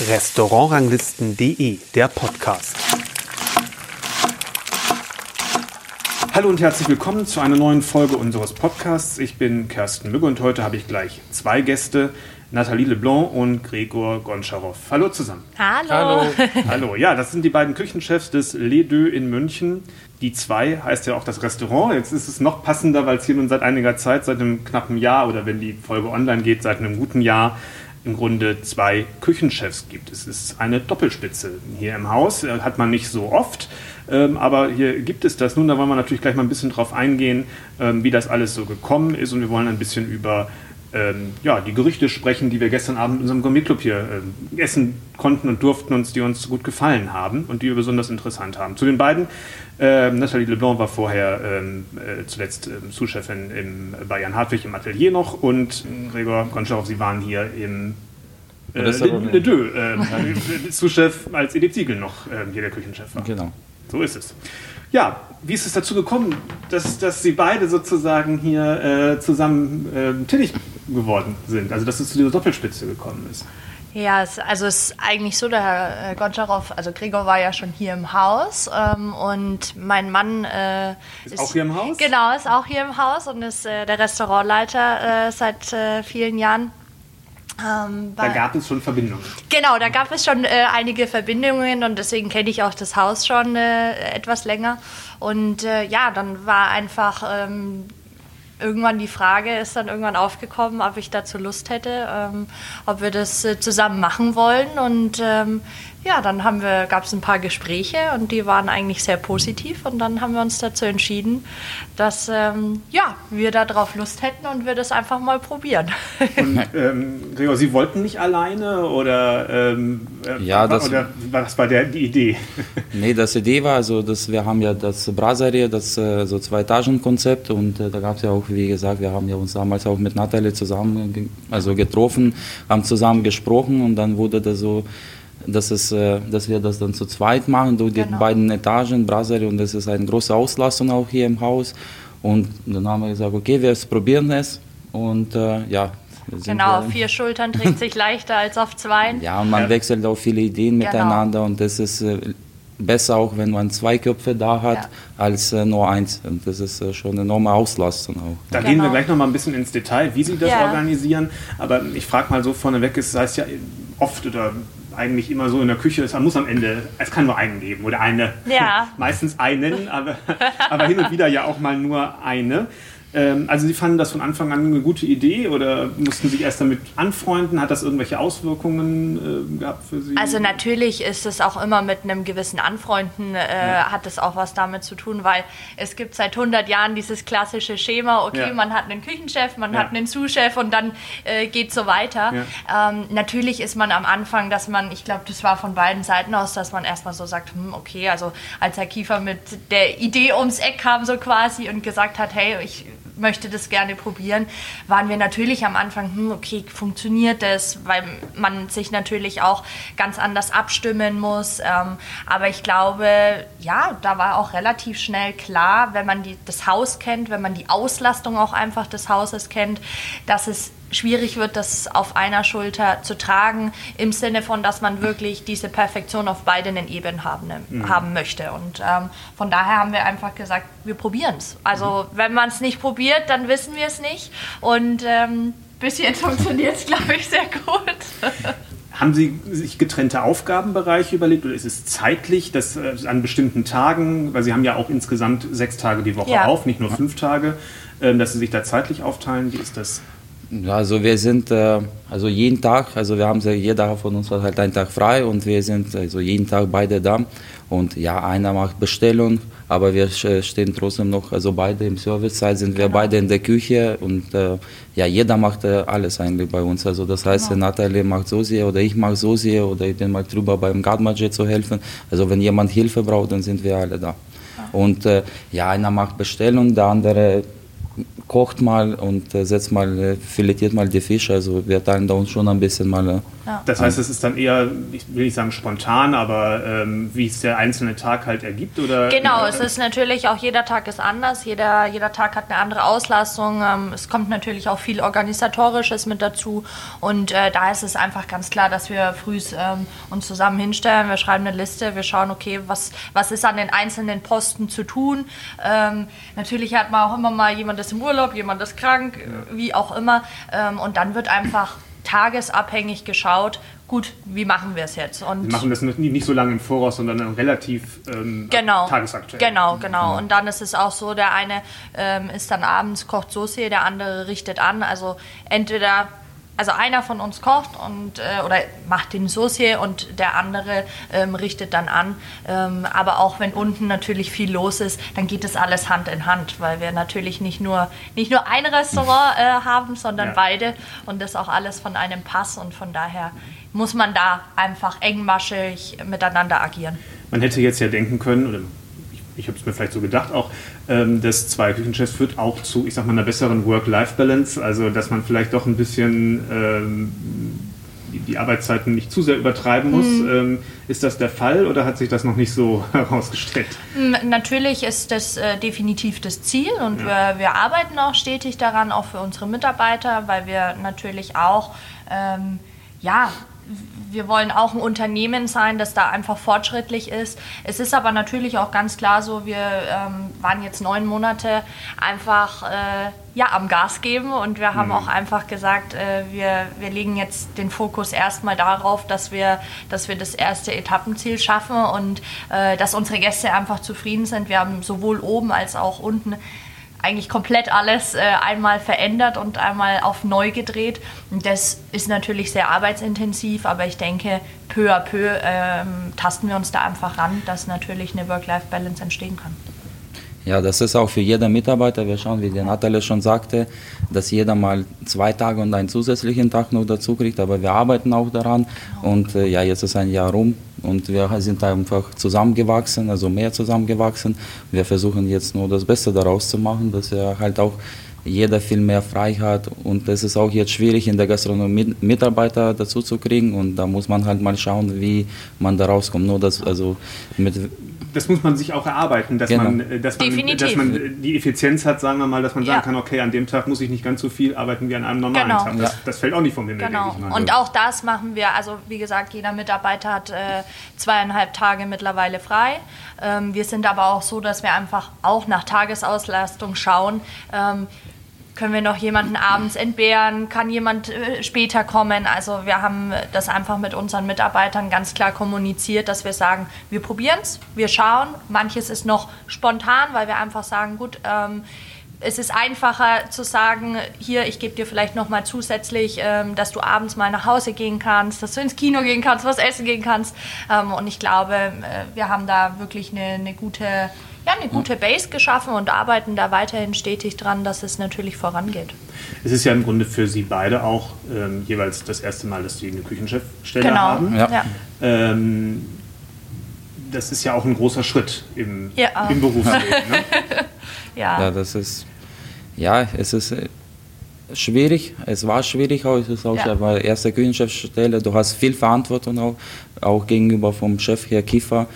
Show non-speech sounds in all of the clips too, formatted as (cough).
Restaurantranglisten.de, der Podcast. Hallo und herzlich willkommen zu einer neuen Folge unseres Podcasts. Ich bin Kersten Mügge und heute habe ich gleich zwei Gäste, Nathalie Leblanc und Gregor Goncharow. Hallo zusammen. Hallo. Hallo. (laughs) Hallo. Ja, das sind die beiden Küchenchefs des Les Deux in München. Die zwei heißt ja auch das Restaurant. Jetzt ist es noch passender, weil es hier nun seit einiger Zeit, seit einem knappen Jahr oder wenn die Folge online geht, seit einem guten Jahr im Grunde zwei Küchenchefs gibt. Es ist eine Doppelspitze hier im Haus, äh, hat man nicht so oft. Ähm, aber hier gibt es das. Nun, da wollen wir natürlich gleich mal ein bisschen drauf eingehen, ähm, wie das alles so gekommen ist. Und wir wollen ein bisschen über ähm, ja, die Gerüchte sprechen, die wir gestern Abend in unserem Gourmet-Club hier ähm, essen konnten und durften uns, die uns gut gefallen haben und die wir besonders interessant haben. Zu den beiden, ähm, Nathalie Leblanc war vorher ähm, äh, zuletzt ähm, Sous-Chefin im, bei Jan Hartwig im Atelier noch und Gregor Goncharow, Sie waren hier im äh, Le Deux, äh, (laughs) Sous-Chef als Edith Siegel noch äh, hier der Küchenchef war. Genau. So ist es. Ja, wie ist es dazu gekommen, dass, dass Sie beide sozusagen hier äh, zusammen äh, tätig geworden sind? Also, dass es zu dieser Doppelspitze gekommen ist? Ja, es, also es ist eigentlich so, der Herr äh, Goncharow, also Gregor war ja schon hier im Haus ähm, und mein Mann äh, ist, ist, auch hier im Haus? Genau, ist auch hier im Haus und ist äh, der Restaurantleiter äh, seit äh, vielen Jahren. Ähm, da gab es schon Verbindungen. Genau, da gab es schon äh, einige Verbindungen und deswegen kenne ich auch das Haus schon etwas länger. Und ja, dann war einfach ähm, irgendwann die Frage, ist dann irgendwann aufgekommen, ob ich dazu Lust hätte, ähm, ob wir das äh, zusammen machen wollen. Und ähm, ja, dann haben wir, gab es ein paar Gespräche und die waren eigentlich sehr positiv und dann haben wir uns dazu entschieden, dass ähm, ja, wir darauf Lust hätten und wir das einfach mal probieren. (laughs) Und ähm, Gregor, Sie wollten nicht alleine oder, ähm, äh, ja, das, oder was war der, die Idee? (laughs) Nee, das Idee war, also, dass wir haben ja das Brasserie, das äh, so Zwei-Etagen-Konzept und äh, da gab es ja auch, wie gesagt, wir haben ja uns damals auch mit Natalie zusammen also getroffen, haben zusammen gesprochen und dann wurde das so dass, es, äh, dass wir das dann zu zweit machen durch genau. die beiden Etagen, Brasserie und das ist eine große Auslastung auch hier im Haus. Und dann haben wir gesagt, okay, wir probieren es und äh, ja. Genau, auf vier Schultern (laughs) trägt sich leichter als auf zwei. Ja, und man ja. wechselt auch viele Ideen genau. miteinander und das ist äh, besser auch, wenn man zwei Köpfe da hat, ja. als äh, nur eins. Und das ist äh, schon eine enorme Auslastung auch. Da genau. gehen wir gleich noch mal ein bisschen ins Detail, wie Sie das ja. organisieren. Aber ich frage mal so vorneweg, es heißt ja oft oder eigentlich immer so in der Küche, es muss am Ende, es kann nur einen geben oder eine. Ja. (laughs) Meistens einen, aber, aber hin und wieder ja auch mal nur eine. Ähm, also Sie fanden das von Anfang an eine gute Idee oder mussten sich erst damit anfreunden? Hat das irgendwelche Auswirkungen äh, gehabt für Sie? Also natürlich ist es auch immer mit einem gewissen Anfreunden, äh, ja. hat es auch was damit zu tun, weil es gibt seit 100 Jahren dieses klassische Schema, okay, ja. man hat einen Küchenchef, man ja. hat einen Zuschef und dann äh, geht so weiter. Ähm, natürlich ist man am Anfang, dass man, ich glaube, das war von beiden Seiten aus, dass man erstmal so sagt, hm, okay, also als Herr Kiefer mit der Idee ums Eck kam so quasi und gesagt hat, hey, ich möchte das gerne probieren, waren wir natürlich am Anfang, hm, okay, funktioniert das, weil man sich natürlich auch ganz anders abstimmen muss. Ähm, aber ich glaube, ja, da war auch relativ schnell klar, wenn man die, das Haus kennt, wenn man die Auslastung auch einfach des Hauses kennt, dass es schwierig wird, das auf einer Schulter zu tragen, im Sinne von, dass man wirklich diese Perfektion auf beiden Ebenen haben, mhm. haben möchte. Und ähm, von daher haben wir einfach gesagt, wir probieren es. Also mhm. wenn man es nicht probiert, dann wissen wir es nicht. Und ähm, bis jetzt funktioniert es, (laughs) glaube ich, sehr gut. (laughs) Haben Sie sich getrennte Aufgabenbereiche überlegt oder ist es zeitlich, dass äh, an bestimmten Tagen, weil Sie haben ja auch insgesamt sechs Tage die Woche ja. auf, nicht nur fünf Tage, äh, dass Sie sich da zeitlich aufteilen? Wie ist das? Ja, also wir sind äh, also jeden Tag, also wir haben jeder von uns hat halt einen Tag frei und wir sind also jeden Tag beide da und ja, einer macht Bestellung, aber wir stehen trotzdem noch, also beide im Servicezeit sind wir genau. beide in der Küche und äh, ja, jeder macht äh, alles eigentlich bei uns. Also das heißt, genau. Natalie macht so sehr oder ich mache so sehr oder ich bin mal drüber beim Gardmajet zu helfen. Also wenn jemand Hilfe braucht, dann sind wir alle da. Ja. Und ja, einer macht Bestellung, der andere kocht mal und äh, setzt mal, äh, filetiert mal die Fische. Also wir teilen da uns schon ein bisschen mal. Äh, ja. Das heißt, es ist dann eher, ich will nicht sagen spontan, aber ähm, wie es der einzelne Tag halt ergibt? Oder, genau, es ist natürlich auch jeder Tag ist anders, jeder, jeder Tag hat eine andere Auslastung. Ähm, es kommt natürlich auch viel Organisatorisches mit dazu und äh, da ist es einfach ganz klar, dass wir früh ähm, uns zusammen hinstellen, wir schreiben eine Liste, wir schauen, okay, was, was ist an den einzelnen Posten zu tun. Ähm, natürlich hat man auch immer mal jemand ist im Urlaub, jemand ist krank, wie auch immer ähm, und dann wird einfach tagesabhängig geschaut, gut, wie machen wir es jetzt? Und wir machen das nicht, nicht so lange im Voraus, sondern relativ ähm, genau, tagesaktuell. Genau, genau. Und dann ist es auch so, der eine ähm, ist dann abends, kocht Soße, der andere richtet an. Also entweder also einer von uns kocht und äh, oder macht den Saucier und der andere ähm, richtet dann an. Ähm, aber auch wenn unten natürlich viel los ist, dann geht das alles Hand in Hand, weil wir natürlich nicht nur nicht nur ein Restaurant äh, haben, sondern ja. beide und das auch alles von einem Pass und von daher muss man da einfach engmaschig miteinander agieren. Man hätte jetzt ja denken können oder ich habe es mir vielleicht so gedacht, auch ähm, des zwei Küchenchefs führt auch zu, ich sag mal, einer besseren Work-Life-Balance, also dass man vielleicht doch ein bisschen ähm, die, die, Arbeitszeiten nicht zu sehr übertreiben muss. Mhm. Ähm, ist das der Fall oder hat sich das noch nicht so (laughs) herausgestellt? Natürlich ist das äh, definitiv das Ziel und ja. wir, wir arbeiten auch stetig daran, auch für unsere Mitarbeiter, weil wir natürlich auch ähm, ja, wir wollen auch ein Unternehmen sein, das da einfach fortschrittlich ist. Es ist aber natürlich auch ganz klar so, wir ähm, waren jetzt neun Monate einfach äh, ja, am Gas geben und wir haben mhm. auch einfach gesagt, äh, wir, wir legen jetzt den Fokus erstmal darauf, dass wir, dass wir das erste Etappenziel schaffen und äh, dass unsere Gäste einfach zufrieden sind. Wir haben sowohl oben als auch unten eigentlich komplett alles äh, einmal verändert und einmal auf neu gedreht. Das ist natürlich sehr arbeitsintensiv, aber ich denke, peu à peu ähm, tasten wir uns da einfach ran, dass natürlich eine Work-Life-Balance entstehen kann. Ja, das ist auch für jeden Mitarbeiter. Wir schauen, wie die Natalie schon sagte, dass jeder mal zwei Tage und einen zusätzlichen Tag noch dazu kriegt. Aber wir arbeiten auch daran. Und äh, ja, jetzt ist ein Jahr rum und wir sind einfach zusammengewachsen, also mehr zusammengewachsen. Wir versuchen jetzt nur das Beste daraus zu machen, dass wir halt auch jeder viel mehr frei hat und es ist auch jetzt schwierig in der Gastronomie Mitarbeiter dazu zu kriegen und da muss man halt mal schauen, wie man da rauskommt. Nur das also mit das muss man sich auch erarbeiten, dass, genau. man, dass, man, dass man die Effizienz hat, sagen wir mal, dass man sagen ja. kann, okay, an dem Tag muss ich nicht ganz so viel arbeiten wie an einem normalen genau. Tag. Das, ja. das, fällt auch nicht vom Himmel, genau. Und auch das machen wir, also wie gesagt, jeder Mitarbeiter hat äh, zweieinhalb Tage mittlerweile frei. Ähm, wir sind aber auch so, dass wir einfach auch nach Tagesauslastung schauen. Ähm, können wir noch jemanden abends entbehren? Kann jemand äh, später kommen? Also wir haben das einfach mit unseren Mitarbeitern ganz klar kommuniziert, dass wir sagen, wir probieren es, wir schauen. Manches ist noch spontan, weil wir einfach sagen, gut, ähm, es ist einfacher zu sagen, hier, ich gebe dir vielleicht noch mal zusätzlich, ähm, dass du abends mal nach Hause gehen kannst, dass du ins Kino gehen kannst, was essen gehen kannst. Ähm, und ich glaube, äh, wir haben da wirklich eine, eine gute ja, eine gute Base geschaffen und arbeiten da weiterhin stetig dran, dass es natürlich vorangeht. Es ist ja im Grunde für Sie beide auch ähm, jeweils das erste Mal, dass Sie eine Küchenchefstelle genau. haben. Ja. Ähm, das ist ja auch ein großer Schritt im, ja. im Berufsleben. Ne? (laughs) ja. ja, das ist, ja, es ist äh, schwierig. Es war schwierig, auch es ist auch ja. erste Küchenchefstelle. Du hast viel Verantwortung auch, auch gegenüber vom Chef Herr Kiefer.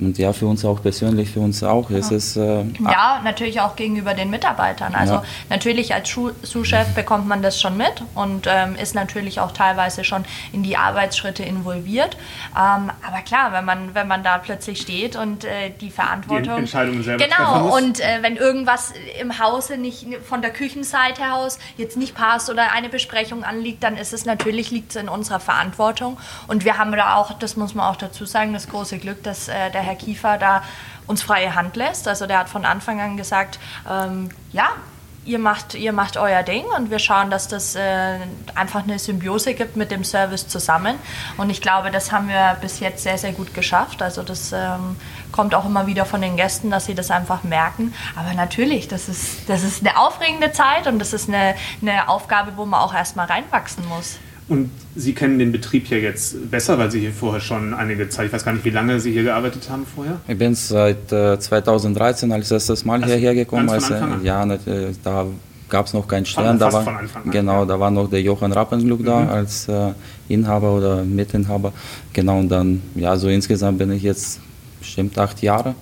Und ja, für uns auch persönlich, für uns auch ist es. Äh, ja, natürlich auch gegenüber den Mitarbeitern. Also ja. natürlich als Sous-Chef bekommt man das schon mit und ähm, ist natürlich auch teilweise schon in die Arbeitsschritte involviert. Ähm, aber klar, wenn man, wenn man da plötzlich steht und äh, die Verantwortung. Die Entscheidungen selber Genau, und äh, wenn irgendwas im Hause nicht von der Küchenseite aus jetzt nicht passt oder eine Besprechung anliegt, dann ist es natürlich liegt es in unserer Verantwortung. Und wir haben da auch, das muss man auch dazu sagen, das große Glück, dass äh, der Herr Kiefer da uns freie Hand lässt. Also der hat von Anfang an gesagt, ähm, ja, ihr macht, ihr macht euer Ding und wir schauen, dass das äh, einfach eine Symbiose gibt mit dem Service zusammen. Und ich glaube, das haben wir bis jetzt sehr, sehr gut geschafft. Also das ähm, kommt auch immer wieder von den Gästen, dass sie das einfach merken. Aber natürlich, das ist, das ist eine aufregende Zeit und das ist eine, eine Aufgabe, wo man auch erstmal reinwachsen muss. Und Sie kennen den Betrieb ja jetzt besser, weil Sie hier vorher schon einige Zeit, ich weiß gar nicht, wie lange Sie hier gearbeitet haben vorher? Ich bin seit äh, 2013 als erstes Mal also hierher gekommen. Als, äh, ja, äh, da gab es noch keinen Stern. Da war, genau, da war noch der Johann Rappenglück mhm. da als äh, Inhaber oder Mitinhaber. Genau, und dann, ja, so insgesamt bin ich jetzt bestimmt acht Jahre.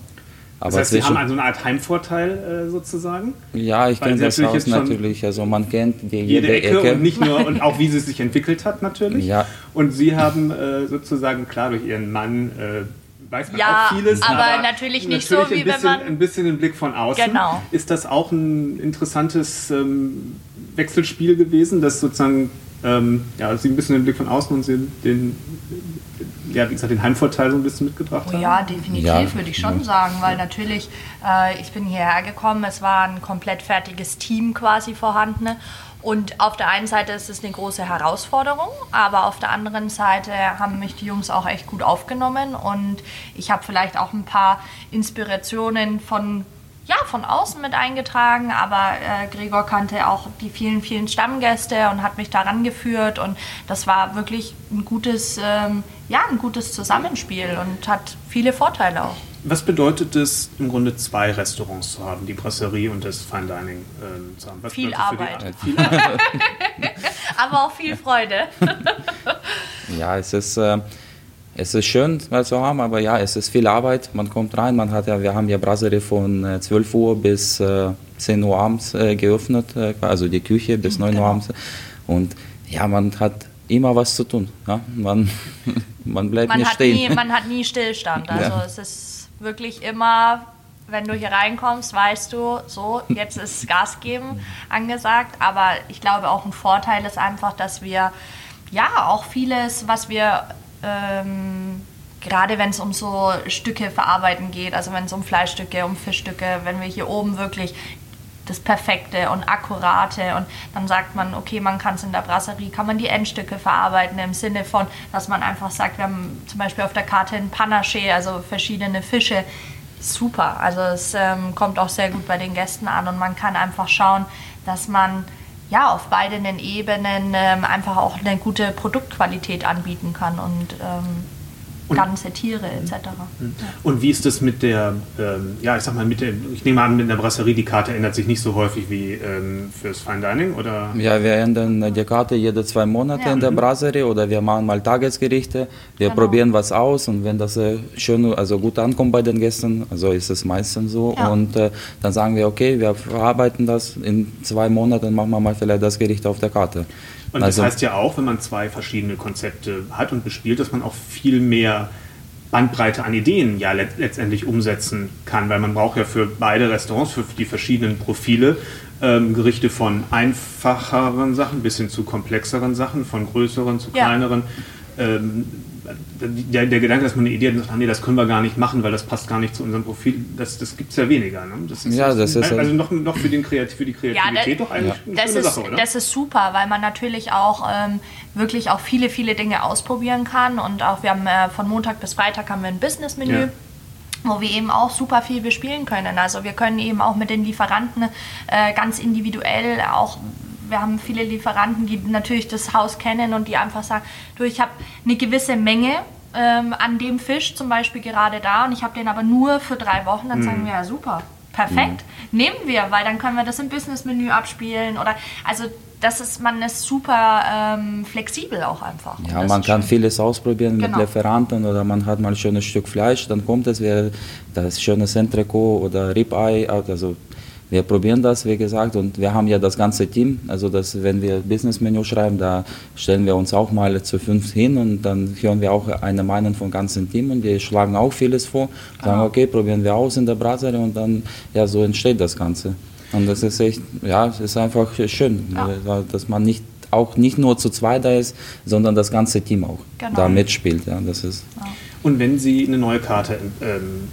Aber das heißt, Sie haben also eine Art Heimvorteil äh, sozusagen? Ja, ich kenne das Haus natürlich. Also man kennt die, jede, jede Ecke, Ecke, und nicht nur und auch wie sie sich entwickelt hat natürlich. Ja. Und Sie haben äh, sozusagen klar durch Ihren Mann äh, weiß man ja, auch vieles, aber, aber natürlich nicht natürlich so wie bisschen, wenn man ein bisschen den Blick von außen. Genau. Ist das auch ein interessantes ähm, Wechselspiel gewesen, dass sozusagen ähm, ja, Sie ein bisschen den Blick von außen und Sie den ja, wie gesagt, den Heimvorteil so ein bisschen mitgebracht haben? Ja, definitiv, ja. würde ich schon ja. sagen, weil natürlich, äh, ich bin hierher gekommen, es war ein komplett fertiges Team quasi vorhanden. Und auf der einen Seite ist es eine große Herausforderung, aber auf der anderen Seite haben mich die Jungs auch echt gut aufgenommen und ich habe vielleicht auch ein paar Inspirationen von ja, von außen mit eingetragen, aber äh, Gregor kannte auch die vielen, vielen Stammgäste und hat mich daran geführt und das war wirklich ein gutes, ähm, ja, ein gutes Zusammenspiel und hat viele Vorteile auch. Was bedeutet es im Grunde zwei Restaurants zu haben, die Brasserie und das Fine Dining äh, zu haben? Was viel Arbeit. viel Arbeit. (laughs) aber auch viel Freude. ja, es ist äh, es ist schön, mal zu haben, aber ja, es ist viel Arbeit. Man kommt rein, man hat ja, wir haben ja Brasserie von 12 äh, Uhr bis äh, 10 Uhr abends äh, geöffnet, äh, also die Küche bis 9 genau. Uhr abends. Und ja, man hat immer was zu tun. Ja? Man, (laughs) man bleibt man nicht stehen. Nie, man hat nie Stillstand. (laughs) Also ja. es ist wirklich immer, wenn du hier reinkommst, weißt du, so, jetzt ist Gas geben angesagt. Aber ich glaube auch ein Vorteil ist einfach, dass wir ja auch vieles, was wir ähm, gerade wenn es um so Stücke verarbeiten geht, also wenn es um Fleischstücke, um Fischstücke, wenn wir hier oben wirklich das Perfekte und Akkurate und dann sagt man, okay, man kann es in der Brasserie, kann man die Endstücke verarbeiten im Sinne von, dass man einfach sagt, wir haben zum Beispiel auf der Karte ein Panaché, also verschiedene Fische. Super, also es ähm, kommt auch sehr gut bei den Gästen an und man kann einfach schauen, dass man ja, auf beiden Ebenen ähm, einfach auch eine gute Produktqualität anbieten kann und ähm, ganze Tiere etc. Mhm. Und wie ist das mit der, ähm, ja, ich sag mal, mit der, ich nehme an, mit der Brasserie, die Karte ändert sich nicht so häufig wie ähm, fürs Fine Dining, oder? Ja, wir ändern die Karte jede zwei Monate ja. in der mhm. Brasserie oder wir machen mal Tagesgerichte, wir genau. probieren was aus und wenn das äh, schön, also gut ankommt bei den Gästen, also ist es meistens so ja. und äh, dann sagen wir, okay, wir verarbeiten das, in zwei Monaten machen wir mal vielleicht das Gericht auf der Karte. Und also, das heißt ja auch, wenn man zwei verschiedene Konzepte hat und bespielt, dass man auch viel mehr Bandbreite an Ideen ja let letztendlich umsetzen kann, weil man braucht ja für beide Restaurants, für die verschiedenen Profile ähm, Gerichte von einfacheren Sachen bis hin zu komplexeren Sachen, von größeren zu kleineren. Ja. Ähm, der, der, Gedanke, dass man eine Idee hat, ach nee, das können wir gar nicht machen, weil das passt gar nicht zu unserem Profil, das, das gibt es ja weniger. Ne? Das ist, ja, das ist also noch, noch für, den Kreativ, für die Kreativität ja, doch eigentlich ja. eine das ist, Sache, oder? Das ist super, weil man natürlich auch ähm, wirklich auch viele, viele Dinge ausprobieren kann und auch wir haben äh, von Montag bis Freitag haben wir ein Business-Menü. Ja wo wir eben auch super viel bespielen können. Also wir können eben auch mit den Lieferanten äh, ganz individuell auch wir haben viele Lieferanten, die natürlich das Haus kennen und die einfach sagen, du, ich habe eine gewisse Menge ähm, an dem Fisch zum Beispiel gerade da und ich habe den aber nur für drei Wochen, dann mhm. sagen wir ja super, perfekt, mhm. nehmen wir, weil dann können wir das im Business-Menü abspielen oder also das ist, man ist super ähm, flexibel auch einfach. Ja, man kann schön. vieles ausprobieren genau. mit Lieferanten oder man hat mal ein schönes Stück Fleisch, dann kommt es, das schöne Entrecot oder Ribeye, also wir probieren das, wie gesagt, und wir haben ja das ganze Team. Also, dass, wenn wir Business-Menü schreiben, da stellen wir uns auch mal zu fünf hin und dann hören wir auch eine Meinung vom ganzen Team und die schlagen auch vieles vor. Sagen, okay, probieren wir aus in der Brasserie und dann, ja, so entsteht das Ganze. Und das ist echt, ja, es ist einfach schön, ja. dass man nicht auch nicht nur zu zweit da ist, sondern das ganze Team auch genau. da mitspielt. Ja, das ist. Und wenn Sie eine neue Karte ähm,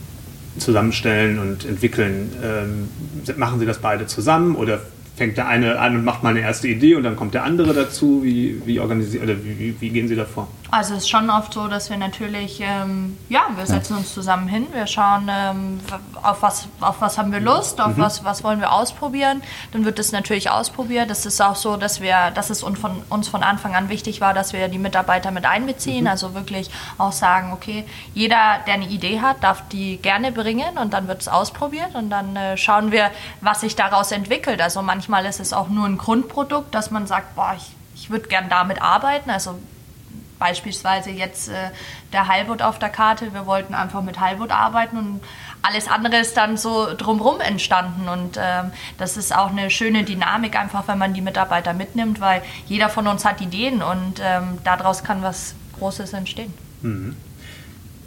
zusammenstellen und entwickeln. Ähm, machen Sie das beide zusammen oder fängt der eine an und macht mal eine erste Idee und dann kommt der andere dazu? Wie, wie organisieren oder wie, wie, gehen Sie davor? Also es ist schon oft so, dass wir natürlich, ähm, ja, wir setzen uns zusammen hin, wir schauen, ähm, auf, was, auf was haben wir Lust, auf mhm. was, was wollen wir ausprobieren. Dann wird das natürlich ausprobiert. Das ist auch so, dass wir, dass es uns von, uns von Anfang an wichtig war, dass wir die Mitarbeiter mit einbeziehen. Mhm. Also wirklich auch sagen, okay, jeder, der eine Idee hat, darf die gerne bringen und dann wird es ausprobiert und dann äh, schauen wir, was sich daraus entwickelt. Also manchmal manchmal ist es auch nur ein Grundprodukt, dass man sagt, boah, ich, ich würde gern damit arbeiten. Also beispielsweise jetzt äh, der Heilwood auf der Karte. Wir wollten einfach mit Heilwood arbeiten und alles andere ist dann so drumherum entstanden. Und ähm, das ist auch eine schöne Dynamik, einfach wenn man die Mitarbeiter mitnimmt, weil jeder von uns hat Ideen und ähm, daraus kann was Großes entstehen. Mhm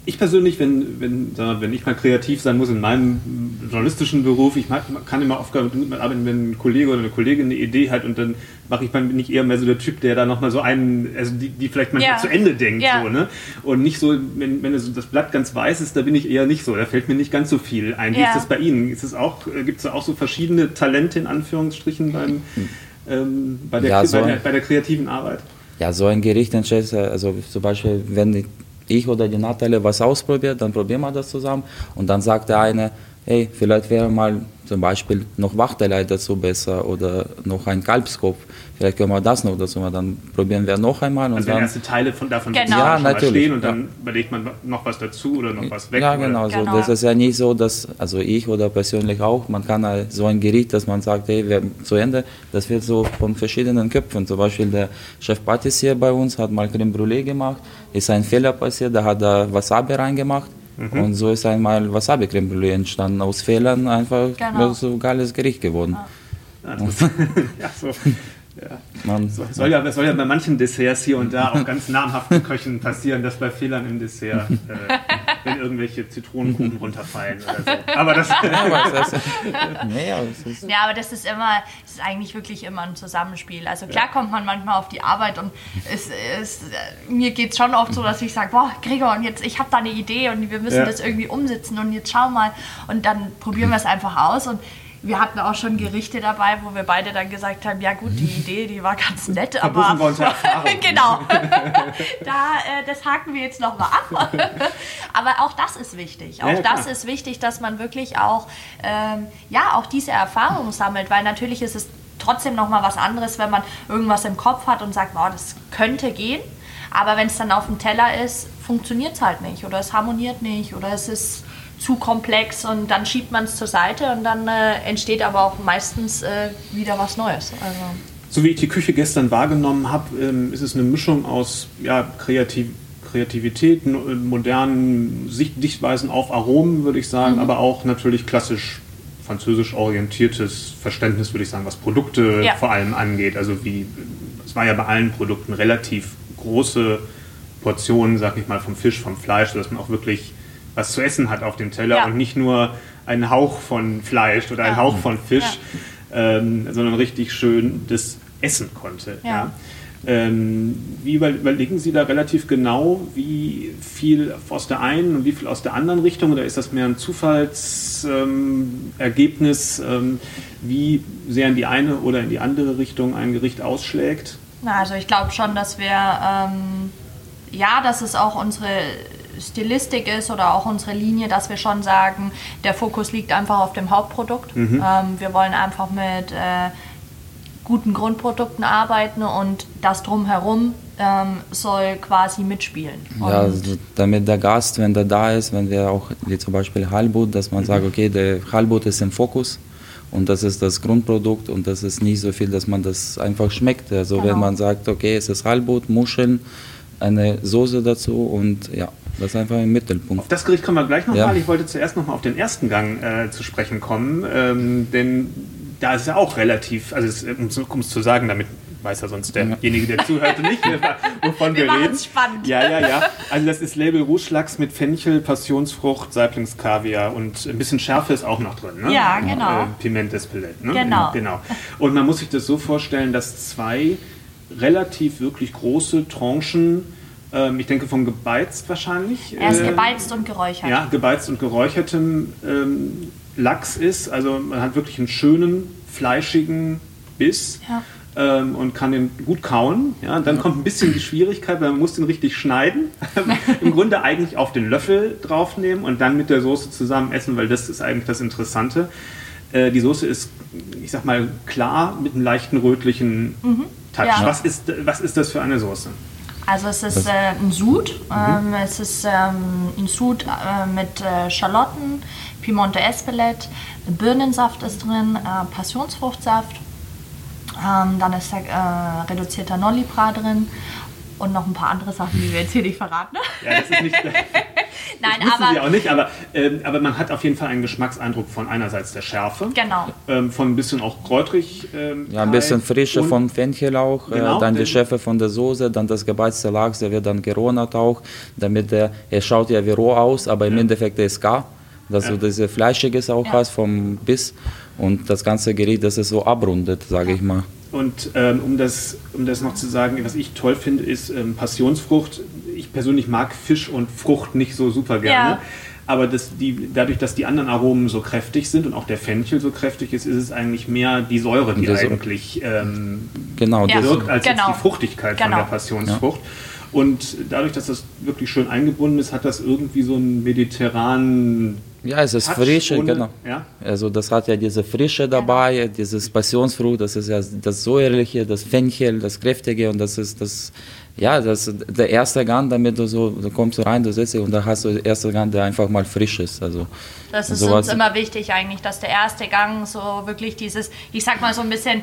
ich persönlich, wenn, wenn, wenn ich mal kreativ sein muss in meinem journalistischen Beruf, ich kann immer oft arbeiten, wenn ein Kollege oder eine Kollegin eine Idee hat und dann mache ich mal, bin ich eher mehr so der Typ, der da nochmal so einen, also die, die vielleicht mal ja. zu Ende denkt, ja. so, ne? Und nicht so, wenn, wenn das Blatt ganz weiß ist, da bin ich eher nicht so, da fällt mir nicht ganz so viel ein. Wie ja. ist das bei Ihnen? Ist es auch, äh, gibt es da auch so verschiedene Talente in Anführungsstrichen beim, ähm, bei, der, so bei, der, bei der kreativen Arbeit? Ja, so ein Gericht entsteht, also zum Beispiel, wenn ich oder die Natalie was ausprobiert, dann probieren wir das zusammen und dann sagt der eine, hey, vielleicht wäre mal zum Beispiel noch Wachtelei dazu besser oder noch ein Kalbskopf. Vielleicht können wir das noch dazu machen. Dann probieren wir noch einmal. Und also dann erste Teile von, davon genau. ja, natürlich, stehen und dann ja. überlegt man noch was dazu oder noch was weg. Ja, genau, so. genau. Das ist ja nicht so, dass, also ich oder persönlich auch, man kann halt so ein Gericht, dass man sagt, hey, wir zu Ende, das wird so von verschiedenen Köpfen. Zum Beispiel der Chef Patissier bei uns hat mal Creme Brûlée gemacht, ist ein Fehler passiert, da hat er Wasabi reingemacht Mhm. Und so ist einmal Wasabi Creme Brûlée entstanden. Aus Fehlern einfach genau. so ein geiles Gericht geworden. Ah. (laughs) ja, so. Yeah. So, soll, ja, soll ja bei manchen Desserts hier und da auch ganz namhaften Köchen passieren, dass bei Fehlern im Dessert, äh, wenn irgendwelche Zitronenkuchen runterfallen oder so. Aber das. ja, aber das ist, (laughs) ja, aber das ist immer, das ist eigentlich wirklich immer ein Zusammenspiel. Also klar ja. kommt man manchmal auf die Arbeit und es, es, mir geht es schon oft so, dass ich sage, boah, Gregor, und jetzt, ich habe da eine Idee und wir müssen ja. das irgendwie umsetzen und jetzt schau mal und dann probieren wir es einfach aus und wir hatten auch schon Gerichte dabei, wo wir beide dann gesagt haben, ja gut, die (laughs) Idee, die war ganz nett, aber (laughs) genau, (laughs) da, äh, das haken wir jetzt nochmal ab. (laughs) aber auch das ist wichtig. Auch ja, das ist wichtig, dass man wirklich auch, ähm, ja, auch diese Erfahrung sammelt, weil natürlich ist es trotzdem nochmal was anderes, wenn man irgendwas im Kopf hat und sagt, wow, das könnte gehen. Aber wenn es dann auf dem Teller ist, funktioniert es halt nicht oder es harmoniert nicht oder es ist zu komplex und dann schiebt man es zur Seite und dann äh, entsteht aber auch meistens äh, wieder was Neues. Also. So wie ich die Küche gestern wahrgenommen habe, ähm, ist es eine Mischung aus ja, Kreativ Kreativität, modernen Sichtweisen auf Aromen, würde ich sagen, mhm. aber auch natürlich klassisch französisch orientiertes Verständnis, würde ich sagen, was Produkte ja. vor allem angeht. Also wie, es war ja bei allen Produkten relativ große Portionen, sag ich mal, vom Fisch, vom Fleisch, sodass man auch wirklich was zu essen hat auf dem Teller ja. und nicht nur einen Hauch von Fleisch oder einen Hauch von Fisch, ähm, sondern richtig schön das essen konnte. Ja. Ähm, wie überlegen Sie da relativ genau, wie viel aus der einen und wie viel aus der anderen Richtung? Oder ist das mehr ein Zufallsergebnis, ähm, ähm, wie sehr in die eine oder in die andere Richtung ein Gericht ausschlägt? Na, also ich glaube schon, dass wir ähm, ja, dass es auch unsere Stilistik ist oder auch unsere Linie, dass wir schon sagen, der Fokus liegt einfach auf dem Hauptprodukt. Mhm. Ähm, wir wollen einfach mit äh, guten Grundprodukten arbeiten und das drumherum ähm, soll quasi mitspielen. ja, also damit der Gast, wenn der da ist, wenn wir auch, wie zum Beispiel Halbut, dass man mhm. sagt, okay, der Halbut ist im Fokus und das ist das Grundprodukt und das ist nicht so viel, dass man das einfach schmeckt. Also genau. wenn man sagt, okay, es ist Halbut, Muscheln, eine Soße dazu und ja, das ist einfach im Mittelpunkt. Auf das Gericht kommen wir gleich nochmal. Ja. Ich wollte zuerst nochmal auf den ersten Gang äh, zu sprechen kommen, ähm, denn da ist ja auch relativ, also um es zu sagen, damit weiß ja sonst derjenige, der zuhörte, nicht, wovon (laughs) wir, wir reden. spannend. Ja, ja, ja. (laughs) Also das ist Label Rouge mit Fenchel, Passionsfrucht, Saiblingskaviar und ein bisschen Schärfe ist auch noch drin. Ne? Ja, genau. Äh, Piment Espelette. Ne? Genau. genau. Und man muss sich das so vorstellen, dass zwei relativ wirklich große Tranchen ähm, ich denke von gebeizt wahrscheinlich. Er ist äh, gebeizt und geräuchert. Ja, gebeizt und geräuchertem ähm, Lachs ist. Also man hat wirklich einen schönen, fleischigen Biss. Ja. Ähm, und kann den gut kauen. Ja, dann kommt ein bisschen die Schwierigkeit, weil man muss den richtig schneiden. (laughs) Im Grunde eigentlich auf den Löffel draufnehmen und dann mit der Soße zusammen essen, weil das ist eigentlich das Interessante. Äh, die Soße ist, ich sag mal, klar mit einem leichten rötlichen mhm. Touch. Ja. Was, ist, was ist das für eine Soße? Also es ist äh, ein Sud. Mhm. Ähm, es ist ähm, ein Sud äh, mit äh, Schalotten, Piemonte Espelette, Birnensaft ist drin, äh, Passionsfruchtsaft Ähm, dann ist da äh, reduzierter Nolibra drin und noch ein paar andere Sachen, die wir jetzt hier nicht verraten. Ja, das ist nicht. (laughs) Nein, das aber. Sie auch nicht, aber, ähm, aber man hat auf jeden Fall einen Geschmackseindruck von einerseits der Schärfe, Genau. ähm, von ein bisschen auch kräutrig. Ähm, Ja, ein bisschen Frische und- vom Fenchel auch, Genau, äh, dann die Schärfe von der Soße, dann das gebeizte Lachs, der wird dann geronert auch, damit der, er schaut ja wie roh aus, aber im Endeffekt der ist gar, dass Ja. du diese Fleischiges auch Ja. hast vom Biss und das ganze Gericht, das ist so abrundet, sage ich mal. Und ähm, um, das, um das noch zu sagen, was ich toll finde, ist ähm, Passionsfrucht. Ich persönlich mag Fisch und Frucht nicht so super gerne. Ja. Aber das, die, dadurch, dass die anderen Aromen so kräftig sind und auch der Fenchel so kräftig ist, ist es eigentlich mehr die Säure, die eigentlich ähm, Genau, Ja. das, wirkt, als Genau. jetzt die Fruchtigkeit von Genau. der Passionsfrucht. Und dadurch, dass das wirklich schön eingebunden ist, hat das irgendwie so einen mediterranen ja, es ist Touch Frische, ohne- genau. Ja? Also das hat ja diese Frische dabei, dieses Passionsfrucht, das ist ja das Säuerliche, das Fenchel, das Kräftige und das ist das, ja, das der erste Gang, damit du so, du kommst so rein, du sitzt und da hast du den ersten Gang, der einfach mal frisch ist. Also Das ist sowas- uns immer wichtig eigentlich, dass der erste Gang so wirklich dieses, ich sag mal so ein bisschen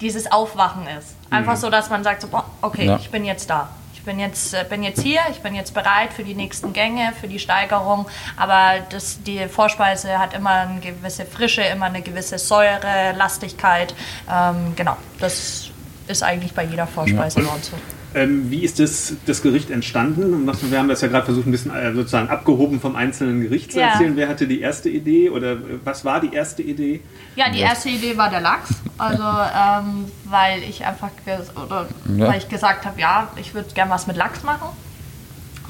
dieses Aufwachen ist. Einfach so, dass man sagt so, boah, okay, Ja. ich bin jetzt da. Ich bin jetzt, äh, bin jetzt hier, ich bin jetzt bereit für die nächsten Gänge, für die Steigerung. Aber das, die Vorspeise hat immer eine gewisse Frische, immer eine gewisse Säure, Lastigkeit. Ähm, genau, das ist eigentlich bei jeder Vorspeise bei uns so. Ähm, wie ist das, das Gericht entstanden? Und was- Wir haben das ja gerade versucht, ein bisschen äh, sozusagen abgehoben vom einzelnen Gericht zu Ja. erzählen. Wer hatte die erste Idee oder äh, was war die erste Idee? Ja, die erste Idee war der Lachs. Also, ähm, weil ich einfach ges- oder Ja. weil ich gesagt habe, ja, ich würde gerne was mit Lachs machen.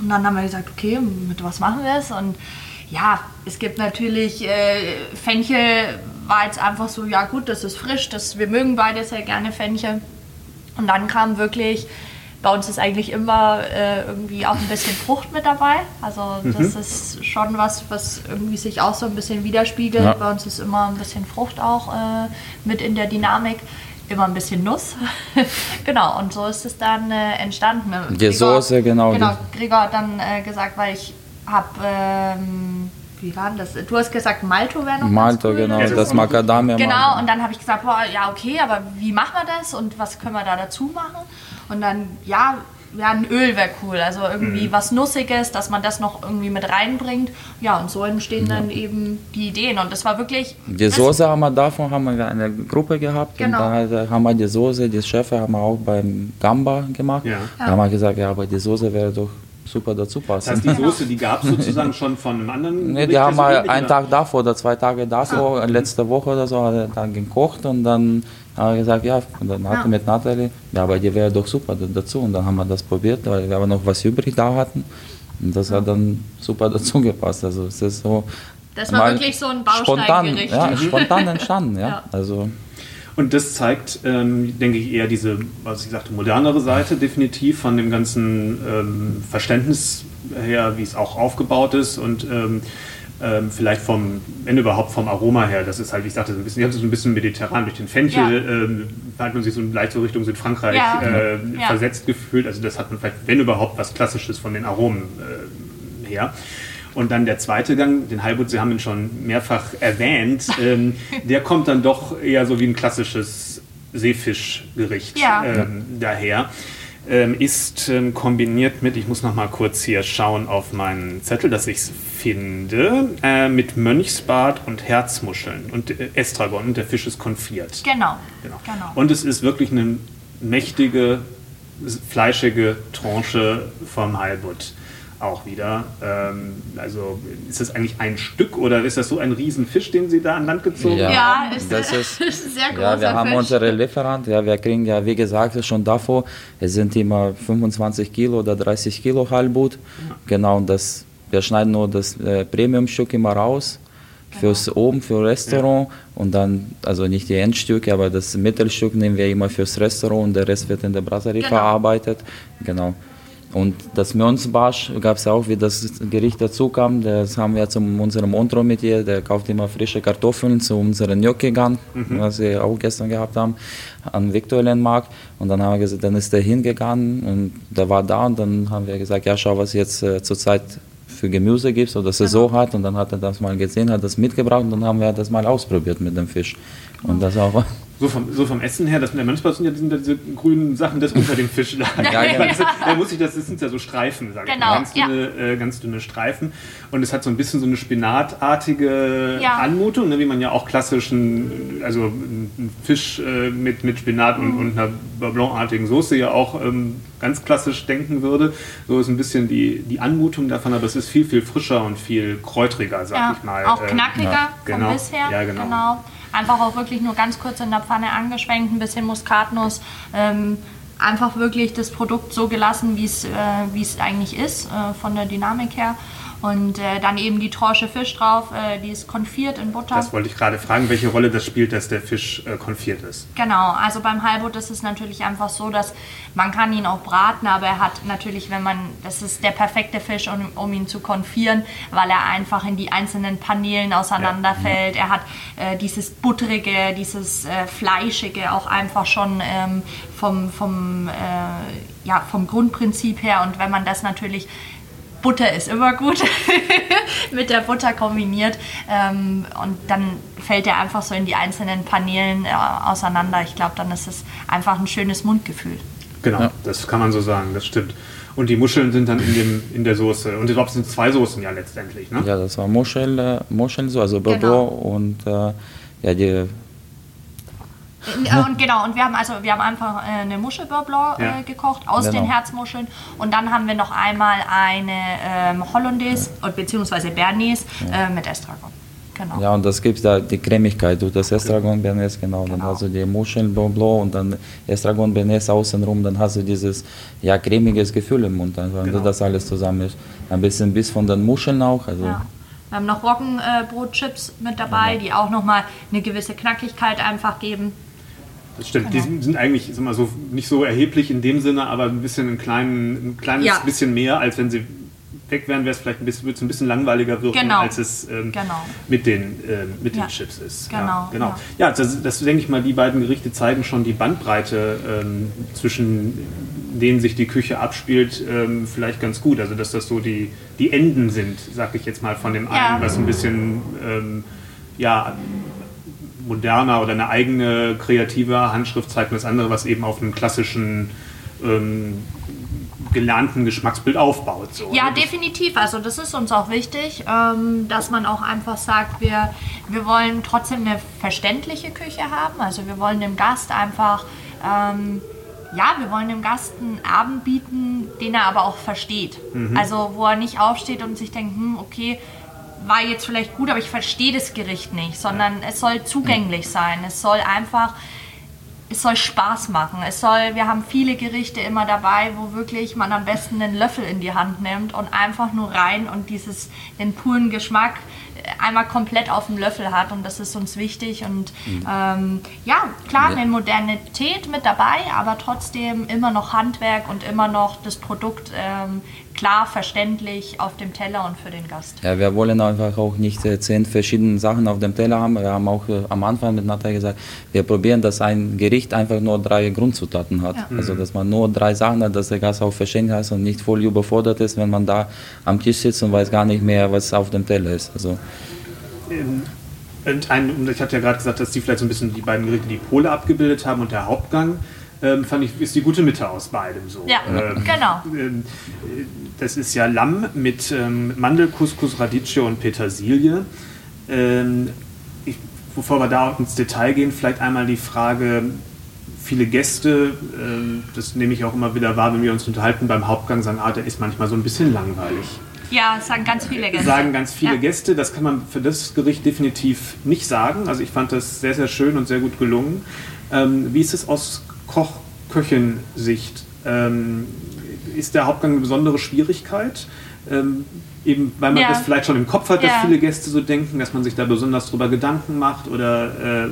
Und dann haben wir gesagt, okay, mit was machen wir es? Und ja, es gibt natürlich äh, Fenchel war jetzt einfach so, ja gut, das ist frisch, das, wir mögen beide sehr gerne Fenchel. Und dann kam wirklich, bei uns ist eigentlich immer äh, irgendwie auch ein bisschen Frucht mit dabei. Also das ist schon was, was irgendwie sich auch so ein bisschen widerspiegelt. Ja. Bei uns ist immer ein bisschen Frucht auch äh, mit in der Dynamik. Immer ein bisschen Nuss. (laughs) genau, und so ist es dann äh, entstanden. Die Soße, genau. Genau, Gregor hat dann äh, gesagt, weil ich habe, ähm, wie war denn das? Du hast gesagt, Malto wäre noch ganz Malto, cool. genau, Ja, das das Macadamia. Genau, und dann habe ich gesagt, boah, ja, okay, aber wie machen wir das und was können wir da dazu machen? Und dann, ja, ja, ein Öl wäre cool, also irgendwie was Nussiges, dass man das noch irgendwie mit reinbringt. Ja, und so entstehen dann eben die Ideen. Und das war wirklich. Die Soße haben wir davon haben wir eine Gruppe gehabt Genau. und dann haben wir die Soße, die Schäfe haben wir auch beim Gamba gemacht. Ja. Da haben wir gesagt, ja, aber die Soße wäre doch super dazu Das heißt, passen. die Soße, die gab es sozusagen schon von einem anderen. Nee, Gericht, die haben wir einen? Tag davor oder zwei Tage davor, Ah. letzte Woche oder so, hat er dann gekocht und dann haben wir gesagt, ja, und dann hatte Ja. mit Nathalie, ja, aber die wäre doch super da- dazu. Und dann haben wir das probiert, weil wir aber noch was übrig da hatten. Und das hat dann super dazu gepasst. Also es ist so. Das war wirklich so ein spontan, Bausteingericht. ja, spontan (laughs) entstanden, ja. Ja. Also Und das zeigt, ähm, denke ich, eher diese, was ich sagte, modernere Seite definitiv von dem ganzen ähm, Verständnis her, wie es auch aufgebaut ist und ähm, ähm, vielleicht vom, wenn überhaupt vom Aroma her, das ist halt, wie ich sagte, so ein bisschen, ich hatte so ein bisschen mediterran durch den Fenchel, Ja. ähm, hat man sich so leicht so Richtung Südfrankreich Ja. äh, Ja. versetzt gefühlt. Also das hat man vielleicht, wenn überhaupt, was Klassisches von den Aromen äh, her. Und dann der zweite Gang, den Halbut, Sie haben ihn schon mehrfach erwähnt, (laughs) ähm, der kommt dann doch eher so wie ein klassisches Seefischgericht Ja. ähm, daher. Ähm, ist ähm, kombiniert mit, ich muss noch mal kurz hier schauen auf meinen Zettel, dass ich es finde, äh, mit Mönchsbart und Herzmuscheln und äh, Estragon und der Fisch ist konfiert. Genau. Genau. genau. Und es ist wirklich eine mächtige, fleischige Tranche vom Halbut auch wieder. Ähm, also ist das eigentlich ein Stück oder ist das so ein Riesenfisch, den Sie da an Land gezogen Ja. haben? ja, ist, das (laughs) ist- ist ein sehr großer Ja, wir haben Fisch. unsere Lieferant, ja, wir kriegen ja, wie gesagt, schon davor, es sind immer 25 Kilo oder 30 Kilo Halbut. Genau, und das, wir schneiden nur das äh, Premium-Stück immer raus fürs oben, für Restaurant und dann, also nicht die Endstücke, aber das Mittelstück nehmen wir immer fürs Restaurant und der Rest wird in der Brasserie Genau. verarbeitet. Genau. Und das Mönchsbarsch gab es auch, wie das Gericht dazu kam. Das haben wir zu unserem Entremetier, der kauft immer frische Kartoffeln zu unseren Gnocchi gegangen, was wir auch gestern gehabt haben, am Viktualienmarkt. Und dann haben wir gesagt, dann ist der hingegangen und der war da und dann haben wir gesagt, ja, schau, was jetzt äh, zurzeit für Gemüse gibt oder Saison hat. Und dann hat er das mal gesehen, hat das mitgebracht und dann haben wir das mal ausprobiert mit dem Fisch. Und das auch So vom, so vom Essen her, das mit der manchmal sind ja diese, diese grünen Sachen, das unter dem Fisch lag. (laughs) Ja, ja. Also, da muss ich, das, das sind ja so Streifen, sage genau, ich mal. Ganz dünne, ja. äh, ganz dünne Streifen. Und es hat so ein bisschen so eine spinatartige ja. Anmutung, ne, wie man ja auch klassischen, also einen Fisch äh, mit, mit Spinat mhm. und, und einer Blanc-artigen Soße ja auch ähm, ganz klassisch denken würde. So ist ein bisschen die, die Anmutung davon, aber es ist viel, viel frischer und viel kräutriger, sag ich mal. Auch knackiger vom genau. Biss her. Ja, genau. genau. Einfach auch wirklich nur ganz kurz in der Pfanne angeschwenkt, ein bisschen Muskatnuss. Ähm, einfach wirklich das Produkt so gelassen, wie es äh, eigentlich ist, äh, von der Dynamik her. Und äh, dann eben die Tranche Fisch drauf, äh, die ist konfiert in Butter. Das wollte ich gerade fragen, welche Rolle das spielt, dass der Fisch äh, konfiert ist. Genau, also beim Halbut ist es natürlich einfach so, dass man kann ihn auch braten, aber er hat natürlich, wenn man, das ist der perfekte Fisch, um, um ihn zu konfieren, weil er einfach in die einzelnen Paneelen auseinanderfällt. Ja. Er hat äh, dieses butterige, dieses äh, fleischige auch einfach schon ähm, vom, vom, äh, ja, vom Grundprinzip her. Und wenn man das natürlich Butter ist immer gut (laughs) mit der Butter kombiniert. Ähm, und dann fällt er einfach so in die einzelnen Paneelen äh, auseinander. Ich glaube, dann ist es einfach ein schönes Mundgefühl. Genau, ja. das kann man so sagen, das stimmt. Und die Muscheln sind dann in, dem, in der Soße. Und ich glaube, es sind zwei Soßen ja letztendlich, ne? Ja, das war Muschel, äh, Muscheln, so, also Bordeaux genau. und äh, ja, die und genau, und wir haben also wir haben einfach äh, eine Muschel Beurre Blanc ja. äh, gekocht aus genau. den Herzmuscheln und dann haben wir noch einmal eine ähm, Hollandaise ja. beziehungsweise Bernays ja. äh, mit Estragon. Genau. Ja, und das gibt da die Cremigkeit durch das Estragon Bernays, genau. genau. Dann hast du die Muscheln Beurre Blanc und dann Estragon Bernays außenrum, dann hast du dieses ja cremiges Gefühl im Mund, einfach, genau. das alles zusammen ist. Ein bisschen bis von den Muscheln auch, also wir haben noch Roggenbrotchips mit dabei, genau. die auch nochmal eine gewisse Knackigkeit einfach geben. Das stimmt. Genau. Die sind eigentlich sag mal, so, nicht so erheblich in dem Sinne, aber ein bisschen ein, kleinen, ein kleines ja. bisschen mehr, als wenn sie weg wären, wäre es vielleicht ein bisschen, ein bisschen langweiliger wirken, genau. als es ähm, genau. mit, den, äh, mit ja. den Chips ist. Genau. Ja, genau. Ja, ja das, das, denke ich mal, die beiden Gerichte zeigen schon die Bandbreite ähm, zwischen denen sich die Küche abspielt, ähm, vielleicht ganz gut. Also dass das so die, die Enden sind, sag ich jetzt mal, von dem einen, was ein bisschen ähm, ja, moderner oder eine eigene kreative Handschrift zeigt und das andere, was eben auf einem klassischen ähm, gelernten Geschmacksbild aufbaut. So. Ja, definitiv. Also das ist uns auch wichtig, ähm, dass man auch einfach sagt, wir, wir wollen trotzdem eine verständliche Küche haben. Also wir wollen dem Gast einfach, ähm, ja, wir wollen dem Gast einen Abend bieten, den er aber auch versteht. Mhm. Also wo er nicht aufsteht und sich denkt, hm, okay, war jetzt vielleicht gut, aber ich verstehe das Gericht nicht, sondern es soll zugänglich sein. Es soll einfach, es soll Spaß machen. Es soll, wir haben viele Gerichte immer dabei, wo wirklich man am besten einen Löffel in die Hand nimmt und einfach nur rein und dieses, den puren Geschmack einmal komplett auf dem Löffel hat und das ist uns wichtig und mhm. ähm, ja, klar, eine Modernität mit dabei, aber trotzdem immer noch Handwerk und immer noch das Produkt ähm, klar, verständlich auf dem Teller und für den Gast. Ja, wir wollen einfach auch nicht äh, zehn verschiedene Sachen auf dem Teller haben. Wir haben auch äh, am Anfang mit Natalia gesagt, wir probieren, dass ein Gericht einfach nur drei Grundzutaten hat. Ja. Also, dass man nur drei Sachen hat, dass der Gast auch verständlich ist und nicht voll überfordert ist, wenn man da am Tisch sitzt und weiß gar nicht mehr, was auf dem Teller ist. Also, ähm, und ein, ich hatte ja gerade gesagt, dass die vielleicht so ein bisschen die beiden Gerichte die Pole abgebildet haben und der Hauptgang. Ähm, fand ich, ist die gute Mitte aus beidem so. Ja, ähm, genau. Ähm, das ist ja Lamm mit ähm, Mandel, Couscous, Radicchio und Petersilie. Ähm, ich, bevor wir da ins Detail gehen, vielleicht einmal die Frage, viele Gäste, ähm, das nehme ich auch immer wieder wahr, wenn wir uns unterhalten beim Hauptgang, sagen, ah, der ist manchmal so ein bisschen langweilig. Ja, sagen ganz viele Gäste. Sagen ganz viele ja. Gäste. Das kann man für das Gericht definitiv nicht sagen. Also ich fand das sehr, sehr schön und sehr gut gelungen. Ähm, wie ist es aus Koch-Köchin-Sicht? Ähm, ist der Hauptgang eine besondere Schwierigkeit? Ähm, eben weil man ja. das vielleicht schon im Kopf hat, dass ja. viele Gäste so denken, dass man sich da besonders drüber Gedanken macht oder äh,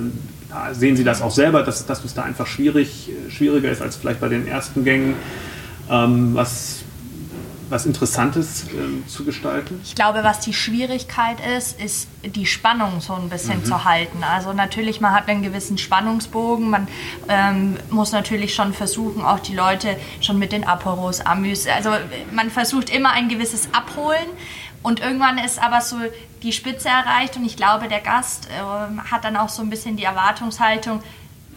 sehen Sie das auch selber, dass, dass es da einfach schwierig, schwieriger ist als vielleicht bei den ersten Gängen? Ähm, was was Interessantes äh, zu gestalten? Ich glaube, was die Schwierigkeit ist, ist die Spannung so ein bisschen mhm. zu halten. Also natürlich, man hat einen gewissen Spannungsbogen, man ähm, muss natürlich schon versuchen, auch die Leute schon mit den Aporos, Amüs, also man versucht immer ein gewisses Abholen und irgendwann ist aber so die Spitze erreicht und ich glaube, der Gast äh, hat dann auch so ein bisschen die Erwartungshaltung,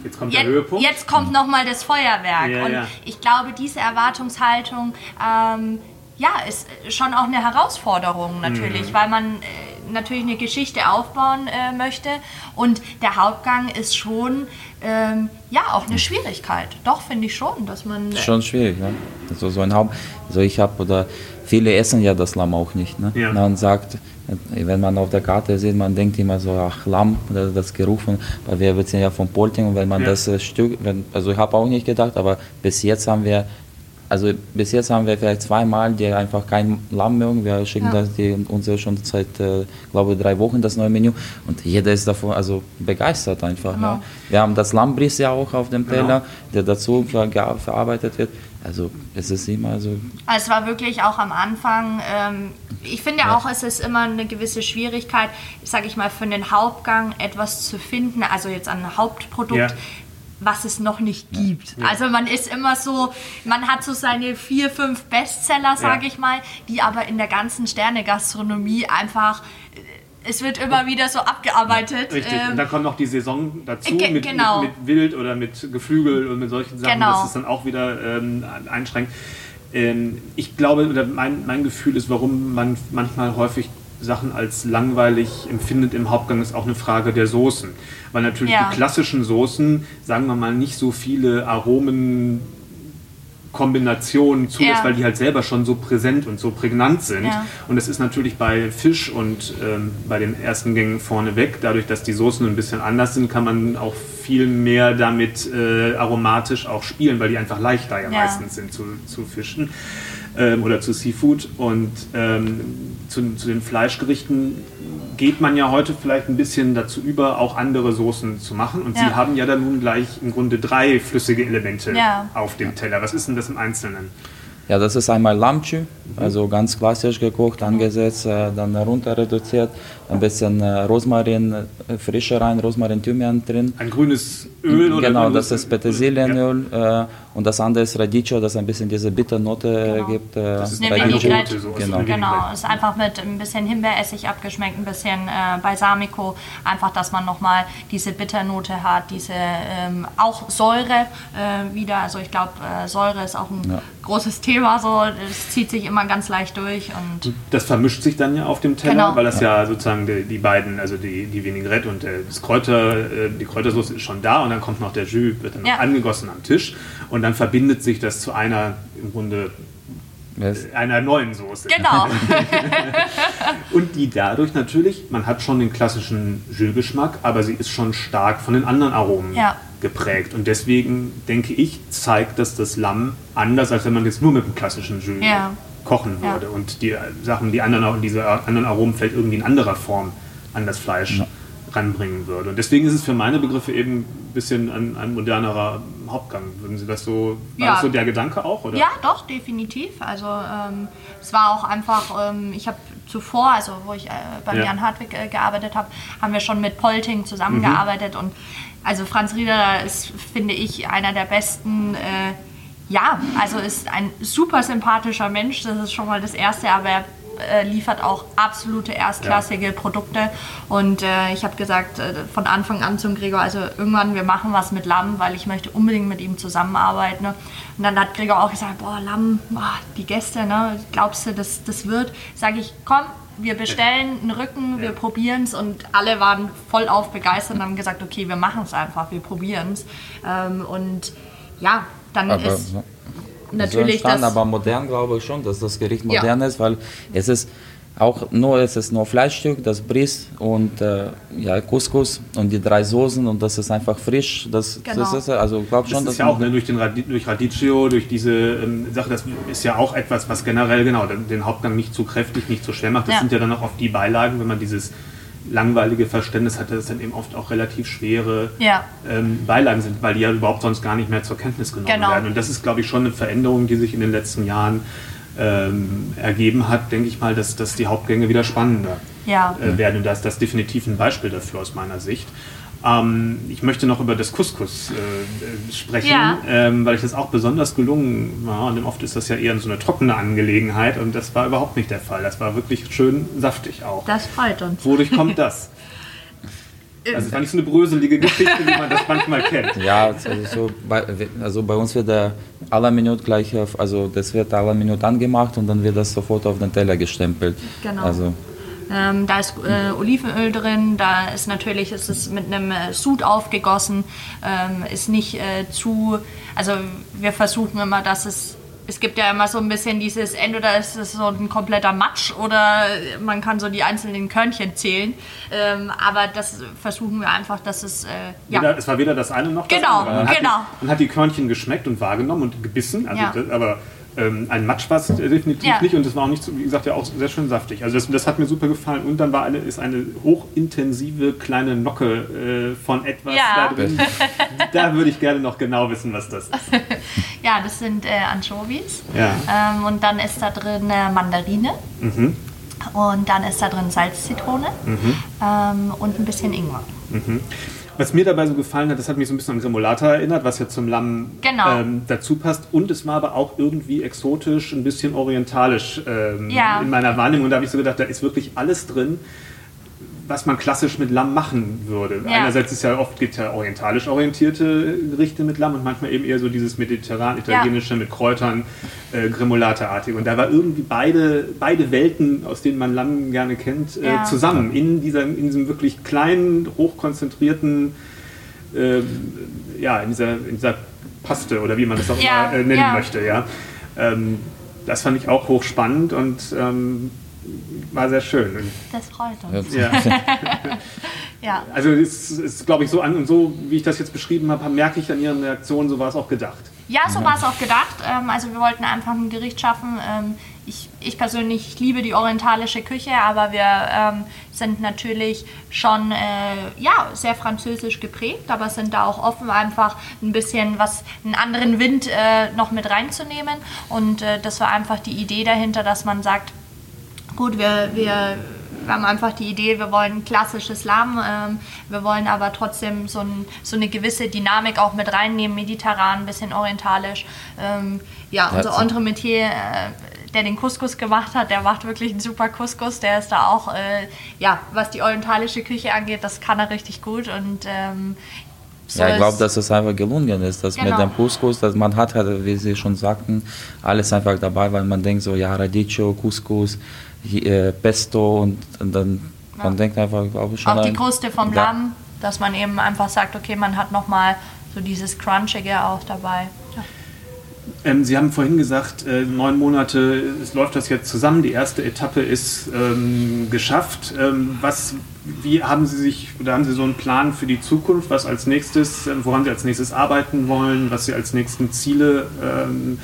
Jetzt kommt jetzt, der Höhepunkt. Jetzt kommt nochmal das Feuerwerk. Ja, und ja. ich glaube, diese Erwartungshaltung ähm, ja, ist schon auch eine Herausforderung natürlich, Mhm. weil man äh, natürlich eine Geschichte aufbauen äh, möchte. Und der Hauptgang ist schon ähm, ja auch eine Schwierigkeit. Doch, finde ich schon, dass man. äh, Schon schwierig, ne? Also so ein Haupt, also ich habe oder viele essen ja das Lamm auch nicht, ne? Ja. Man sagt, äh, wenn man auf der Karte sieht, man denkt immer so, ach Lamm, das, das Geruch von, weil wir sind ja von Polting und wenn man Ja. das äh, Stück, wenn, also ich habe auch nicht gedacht, aber bis jetzt haben wir also bis jetzt haben wir vielleicht zweimal, die einfach kein Lamm mögen. Wir schicken Ja. das die uns ja schon seit, äh, glaube ich, drei Wochen das neue Menü und jeder ist davon also begeistert einfach. Genau. Ja. Wir haben das Lammbris ja auch auf dem Genau. Teller, der dazu ver verarbeitet wird. Also es ist immer so. Also es war wirklich auch am Anfang, ähm, ich finde Ja. auch, es ist immer eine gewisse Schwierigkeit, sage ich mal, für den Hauptgang etwas zu finden, also jetzt an Hauptprodukt. Ja. Was es noch nicht gibt. Also man ist immer so, man hat so seine vier, fünf Bestseller, sage Ja. ich mal, die aber in der ganzen Sterne-Gastronomie einfach, äh, es wird immer wieder so abgearbeitet. Richtig, Ähm, und dann kommt noch die Saison dazu mit, genau. mit, mit Wild oder mit Geflügel und mit solchen Sachen, Genau. dass es dann auch wieder ähm, einschränkt. Ähm, ich glaube, oder mein, mein Gefühl ist, warum man manchmal häufig Sachen als langweilig empfindet im Hauptgang, ist auch eine Frage der Soßen. Weil natürlich Ja. die klassischen Soßen, sagen wir mal, nicht so viele Aromen Kombinationen zulässt, Ja. weil die halt selber schon so präsent und so prägnant sind. Ja. Und das ist natürlich bei Fisch und ähm, bei den ersten Gängen vorneweg. Dadurch, dass die Soßen ein bisschen anders sind, kann man auch viel mehr damit äh, aromatisch auch spielen, weil die einfach leichter ja, Ja. meistens sind zu, zu fischen ähm, oder zu Seafood. Und ähm, zu, zu den Fleischgerichten geht man ja heute vielleicht ein bisschen dazu über, auch andere Soßen zu machen. Und Ja. Sie haben ja dann nun gleich im Grunde drei flüssige Elemente Ja. auf dem Teller. Was ist denn das im Einzelnen? Ja, das ist einmal Lammchü, also ganz klassisch gekocht, angesetzt, äh, dann runter reduziert, ein bisschen äh, Rosmarin, äh, Frische rein, Rosmarin, Thymian drin. Ein grünes Öl oder Genau, das ist Petersilienöl äh, und das andere ist Radicchio, das ein bisschen diese Bitternote Genau. gibt. Äh, Das ist Eine. Vinaigrette. Soße, Genau. Genau, ist einfach mit ein bisschen Himbeeressig abgeschmeckt, ein bisschen äh, Balsamico, einfach, dass man nochmal diese Bitternote hat, diese ähm, auch Säure äh, wieder. Also ich glaube, äh, Säure ist auch ein Ja. großes Thema, so es zieht sich immer ganz leicht durch und Das vermischt sich dann ja auf dem Teller, Genau. weil das ja, sozusagen die, die beiden, also die, die Vinaigrette und äh, das Kräuter, äh, die Kräutersoße ist schon da und dann kommt noch der Jus, wird dann noch Ja. angegossen am Tisch und dann verbindet sich das zu einer im Grunde Yes. einer neuen Soße. genau. (laughs) Und die dadurch natürlich, man hat schon den klassischen Jus-Geschmack, aber sie ist schon stark von den anderen Aromen Ja. geprägt. Und deswegen denke ich, zeigt das das Lamm anders, als wenn man jetzt nur mit dem klassischen Jus Ja. Kochen Ja. würde. Und die Sachen, die anderen, diese anderen Aromen vielleicht irgendwie in anderer Form an das Fleisch ranbringen würde. Und deswegen ist es für meine Begriffe eben ein bisschen ein, ein modernerer Hauptgang. Würden Sie das so, war Ja. das so der Gedanke auch? Oder? Ja, doch, definitiv. Also ähm, es war auch einfach, ähm, ich habe zuvor, also wo ich äh, bei Ja. Jan Hartwig äh, gearbeitet habe, haben wir schon mit Polting zusammengearbeitet und also Franz Rieder ist, finde ich, einer der besten, äh, ja, also ist ein super sympathischer Mensch, das ist schon mal das Erste, aber er äh, liefert auch absolute erstklassige Produkte und äh, ich habe gesagt äh, von Anfang an zum Gregor, also irgendwann wir machen was mit Lamm, weil ich möchte unbedingt mit ihm zusammenarbeiten. Ne? Und dann hat Gregor auch gesagt, boah Lamm, boah, die Gäste, ne? glaubst du, das, das wird? Sage ich, komm, wir bestellen einen Rücken, wir probieren es und alle waren voll auf begeistert und haben gesagt, okay, wir machen es einfach, wir probieren es. Ähm, und ja, dann Aber ist natürlich so das... aber modern glaube ich schon, dass das Gericht Ja. modern ist, weil es ist auch nur, es ist nur Fleischstück, das Bris und äh, ja, Couscous und die drei Soßen und das ist einfach frisch. Das, Genau. das ist, also ich glaube Das schon, ist dass ja auch ne, durch, den Radi durch Radicchio, durch diese ähm, Sache, das ist ja auch etwas, was generell genau den, den Hauptgang nicht zu kräftig, nicht zu schwer macht. Das Ja. sind ja dann auch oft die Beilagen, wenn man dieses langweilige Verständnis hat, dass es dann eben oft auch relativ schwere Ja. ähm, Beilagen sind, weil die ja überhaupt sonst gar nicht mehr zur Kenntnis genommen Genau. werden. Und das ist, glaube ich, schon eine Veränderung, die sich in den letzten Jahren ähm, ergeben hat, denke ich mal, dass, dass die Hauptgänge wieder spannender Ja. äh, werden. Und da ist das definitiv ein Beispiel dafür aus meiner Sicht. Ähm, ich möchte noch über das Couscous äh, sprechen, Ja. ähm, weil ich das auch besonders gelungen war. Und oft ist das ja eher so eine trockene Angelegenheit und das war überhaupt nicht der Fall. Das war wirklich schön saftig auch. Das freut uns. Wodurch kommt das? (laughs) Also es war nicht so eine bröselige Geschichte, wie man das manchmal kennt. Ja, also, so bei, also bei uns wird der aller Minute gleich auf, also das wird aller Minute angemacht und dann wird das sofort auf den Teller gestempelt. Genau. Also, Ähm, da ist äh, Olivenöl drin, da ist natürlich, ist es mit einem äh, Sud aufgegossen, ähm, ist nicht äh, zu, also wir versuchen immer, dass es, es gibt ja immer so ein bisschen dieses, entweder ist es so ein kompletter Matsch oder man kann so die einzelnen Körnchen zählen, ähm, aber das versuchen wir einfach, dass es, äh, ja, Weder, es war weder das eine noch das Genau, andere. Man hat genau. Die, man hat die Körnchen geschmeckt und wahrgenommen und gebissen, also Ja. das, aber ähm, ein Matsch war es definitiv Ja. nicht und es war auch nicht, so, wie gesagt, ja auch sehr schön saftig. Also das, das hat mir super gefallen und dann war eine, ist eine hochintensive kleine Nocke äh, von etwas Ja. da drin. (laughs) da würde ich gerne noch genau wissen, was das ist. (laughs) ja, das sind äh, Anchovies Ja. ähm, und dann ist da drin äh, Mandarine. Und dann ist da drin Salz-Zitrone ähm, und ein bisschen Ingwer. Was mir dabei so gefallen hat, das hat mich so ein bisschen an Gremolata erinnert, was ja zum Lamm Genau. ähm, dazu passt. Und es war aber auch irgendwie exotisch, ein bisschen orientalisch ähm, Ja. in meiner Wahrnehmung. Und da habe ich so gedacht, da ist wirklich alles drin, was man klassisch mit Lamm machen würde. Ja. Einerseits ist ja oft gibt ja orientalisch orientierte Gerichte mit Lamm und manchmal eben eher so dieses mediterran-italienische mit Kräutern, äh, Gremolata-artig. Und da war irgendwie beide, beide Welten, aus denen man Lamm gerne kennt, äh, Ja. zusammen in, dieser, in diesem wirklich kleinen, hochkonzentrierten, äh, ja, in dieser, in dieser Paste oder wie man das auch Ja, immer äh, nennen ja. möchte. Ja. Ähm, das fand ich auch hochspannend und ähm, war sehr schön. Das freut uns. ja. Ja. (laughs) Also es ist, glaube ich, so an und so, wie ich das jetzt beschrieben habe, merke ich an Ihren Reaktionen, so war es auch gedacht. Ja, so war es auch gedacht. Ähm, also wir wollten einfach ein Gericht schaffen. Ähm, ich, ich persönlich ich liebe die orientalische Küche, aber wir ähm, sind natürlich schon äh, ja, sehr französisch geprägt, aber sind da auch offen, einfach ein bisschen was, einen anderen Wind äh, noch mit reinzunehmen. Und äh, das war einfach die Idee dahinter, dass man sagt, gut, wir, wir, wir haben einfach die Idee, wir wollen klassisches Lamm, ähm, wir wollen aber trotzdem so, ein, so eine gewisse Dynamik auch mit reinnehmen, mediterran, ein bisschen orientalisch. Ähm, ja, unser so- Entremetier, äh, der den Couscous gemacht hat, der macht wirklich einen super Couscous, der ist da auch, äh, ja, was die orientalische Küche angeht, das kann er richtig gut und ähm, so ja, ich glaube, dass es einfach gelungen ist, dass Genau. mit dem Couscous, dass man hat, halt, wie Sie schon sagten, alles einfach dabei, weil man denkt so, ja, Radicchio, Couscous, äh, Pesto und, und dann, man denkt einfach, glaube ich, schon auch die Kruste vom Ja. Lamm, dass man eben einfach sagt, okay, man hat nochmal so dieses Crunchige auch dabei. Ja. Ähm, Sie haben vorhin gesagt, äh, neun Monate es läuft das jetzt zusammen. Die erste Etappe ist ähm, geschafft. Ähm, was, wie haben Sie sich oder haben Sie so einen Plan für die Zukunft, was als nächstes, ähm, woran Sie als nächstes arbeiten wollen, was Sie als nächsten Ziele ähm,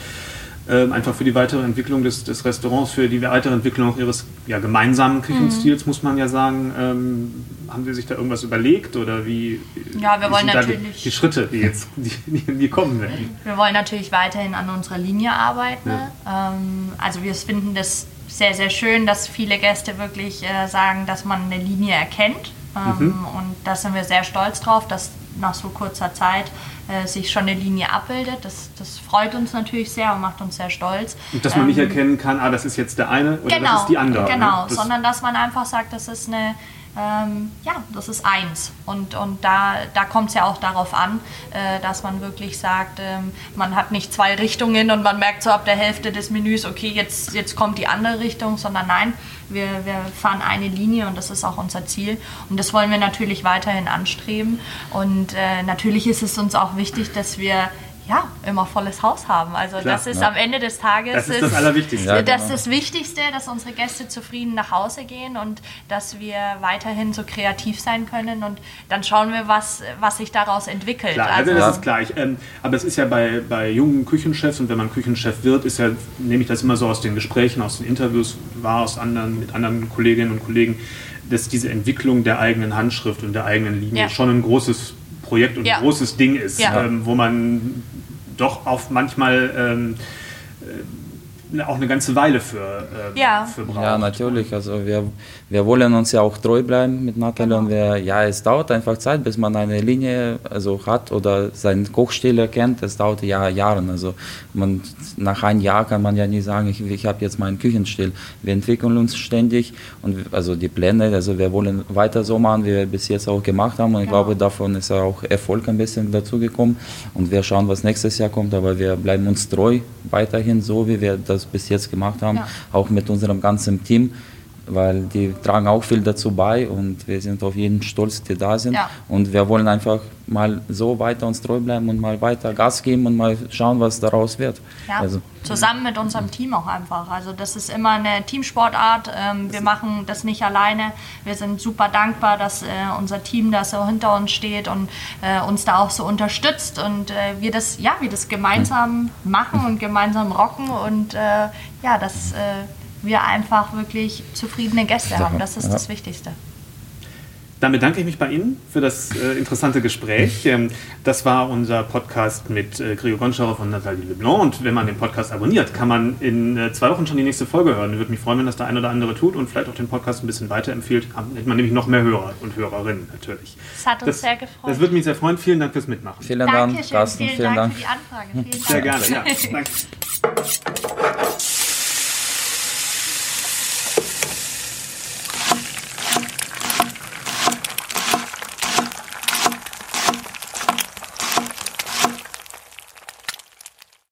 ähm, einfach für die weitere Entwicklung des, des Restaurants, für die weitere Entwicklung auch Ihres ja, gemeinsamen Küchenstils, muss man ja sagen. Ähm, haben Sie sich da irgendwas überlegt oder wie, Ja, wir wollen da die, natürlich- die Schritte, die jetzt die, die, kommen werden? Wir wollen natürlich weiterhin an unserer Linie arbeiten. Ähm, also wir finden das sehr, sehr schön, dass viele Gäste wirklich äh, sagen, dass man eine Linie erkennt. Ähm, Und da sind wir sehr stolz drauf, dass nach so kurzer Zeit äh, sich schon eine Linie abbildet. Das, das freut uns natürlich sehr und macht uns sehr stolz. Und dass man nicht erkennen kann, ah, das ist jetzt der eine oder genau, das ist die andere. Genau, ne? das, sondern dass man einfach sagt, das ist eine, ähm, ja, das ist eins. Und, und da, da kommt es ja auch darauf an, äh, dass man wirklich sagt, ähm, man hat nicht zwei Richtungen und man merkt so ab der Hälfte des Menüs, okay, jetzt, jetzt kommt die andere Richtung, sondern nein, wir, wir fahren eine Linie und das ist auch unser Ziel. Und das wollen wir natürlich weiterhin anstreben. Und äh, natürlich ist es uns auch wichtig, dass wir ja, immer volles Haus haben. Also Klar, das ist ja. am Ende des Tages das ist das Allerwichtigste. Ja, das genau. ist das Wichtigste, dass unsere Gäste zufrieden nach Hause gehen und dass wir weiterhin so kreativ sein können und dann schauen wir, was, was sich daraus entwickelt. Klar, also also, das ist klar. Ich, ähm, aber es ist ja bei, bei jungen Küchenchefs und wenn man Küchenchef wird, ist ja, nehme ich das immer so aus den Gesprächen, aus den Interviews wahr, aus anderen, mit anderen Kolleginnen und Kollegen, dass diese Entwicklung der eigenen Handschrift und der eigenen Linie Ja. schon ein großes Projekt und Ja. ein großes Ding ist, Ja. ähm, wo man doch auf manchmal ähm, auch eine ganze Weile für, äh, ja. für braucht. Ja, natürlich. Also wir, wir wollen uns ja auch treu bleiben mit Natalie genau. und wir, ja, es dauert einfach Zeit, bis man eine Linie also hat oder seinen Kochstil erkennt. Es dauert ja Jahre. Also man, nach einem Jahr kann man ja nie sagen, ich, ich habe jetzt meinen Küchenstil. Wir entwickeln uns ständig und also die Pläne, also wir wollen weiter so machen, wie wir bis jetzt auch gemacht haben und ich genau. glaube, davon ist auch Erfolg ein bisschen dazugekommen und wir schauen, was nächstes Jahr kommt, aber wir bleiben uns treu weiterhin so, wie wir das bis jetzt gemacht haben, ja. auch mit unserem ganzen Team weil die tragen auch viel dazu bei und wir sind auf jeden stolz, die da sind. Ja. Und wir wollen einfach mal so weiter uns treu bleiben und mal weiter Gas geben und mal schauen, was daraus wird. Ja, also, zusammen mit unserem Team auch einfach. Also das ist immer eine Teamsportart. Ähm, wir machen das nicht alleine. Wir sind super dankbar, dass äh, unser Team da so hinter uns steht und äh, uns da auch so unterstützt und äh, wir das, ja, wir das gemeinsam machen und gemeinsam rocken und ja, das wir einfach wirklich zufriedene Gäste haben. Das ist ja. das Wichtigste. Dann bedanke ich mich bei Ihnen für das äh, interessante Gespräch. Ähm, das war unser Podcast mit äh, Gregor Gonschauer von Nathalie Leblanc. Und wenn man den Podcast abonniert, kann man in äh, zwei Wochen schon die nächste Folge hören. Ich würde mich freuen, wenn das der ein oder andere tut und vielleicht auch den Podcast ein bisschen weiterempfiehlt. Dann hätte man nämlich noch mehr Hörer und Hörerinnen natürlich. Das hat uns das, sehr gefreut. Das würde mich sehr freuen. Vielen Dank fürs Mitmachen. Vielen Dank, Carsten. Vielen, vielen Dank, Dank, für die Anfrage. Vielen sehr gerne. Ja, (laughs) danke.